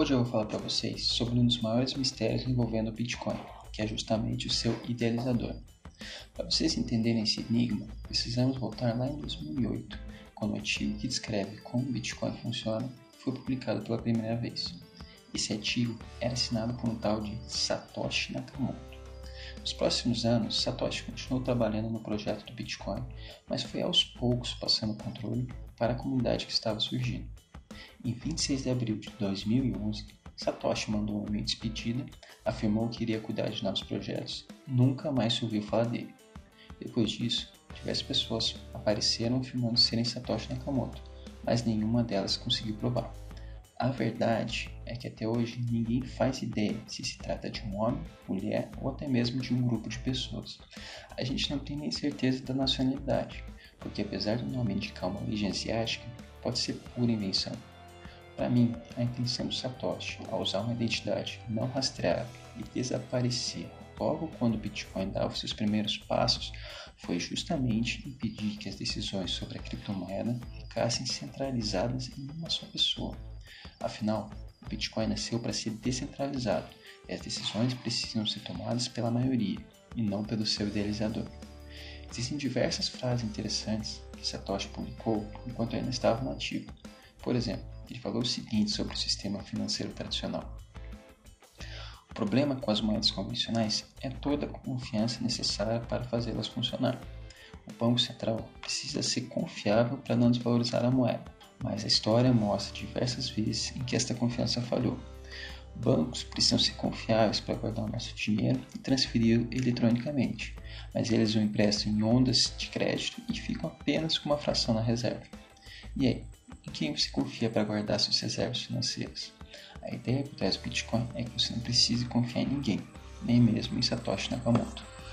Hoje eu vou falar para vocês sobre um dos maiores mistérios envolvendo o Bitcoin, que é justamente o seu idealizador. Para vocês entenderem esse enigma, precisamos voltar lá em 2008, quando o artigo que descreve como o Bitcoin funciona foi publicado pela primeira vez. Esse artigo era assinado por um tal de Satoshi Nakamoto. Nos próximos anos, Satoshi continuou trabalhando no projeto do Bitcoin, mas foi aos poucos passando o controle para a comunidade que estava surgindo. Em 26 de abril de 2011, Satoshi mandou uma despedida, afirmou que iria cuidar de novos projetos, nunca mais se ouviu falar dele. Depois disso, diversas pessoas apareceram afirmando serem Satoshi Nakamoto, mas nenhuma delas conseguiu provar. A verdade é que até hoje ninguém faz ideia se se trata de um homem, mulher ou até mesmo de um grupo de pessoas. A gente não tem nem certeza da nacionalidade, porque apesar do nome indicar uma origem asiática, pode ser pura invenção. Para mim, a intenção do Satoshi ao usar uma identidade não rastreável e desaparecer logo quando o Bitcoin dava seus primeiros passos foi justamente impedir que as decisões sobre a criptomoeda ficassem centralizadas em uma só pessoa. Afinal, o Bitcoin nasceu para ser descentralizado e as decisões precisam ser tomadas pela maioria e não pelo seu idealizador. Existem diversas frases interessantes que Satoshi publicou enquanto ainda estava no ativo. Por exemplo, ele falou o seguinte sobre o sistema financeiro tradicional. O problema com as moedas convencionais é toda a confiança necessária para fazê-las funcionar. O Banco Central precisa ser confiável para não desvalorizar a moeda, mas a história mostra diversas vezes em que esta confiança falhou. Bancos precisam ser confiáveis para guardar o nosso dinheiro e transferi-lo eletronicamente, mas eles o emprestam em ondas de crédito e ficam apenas com uma fração na reserva. E aí, em quem você confia para guardar suas reservas financeiras? A ideia por trás do Bitcoin é que você não precise confiar em ninguém, nem mesmo em Satoshi Nakamoto.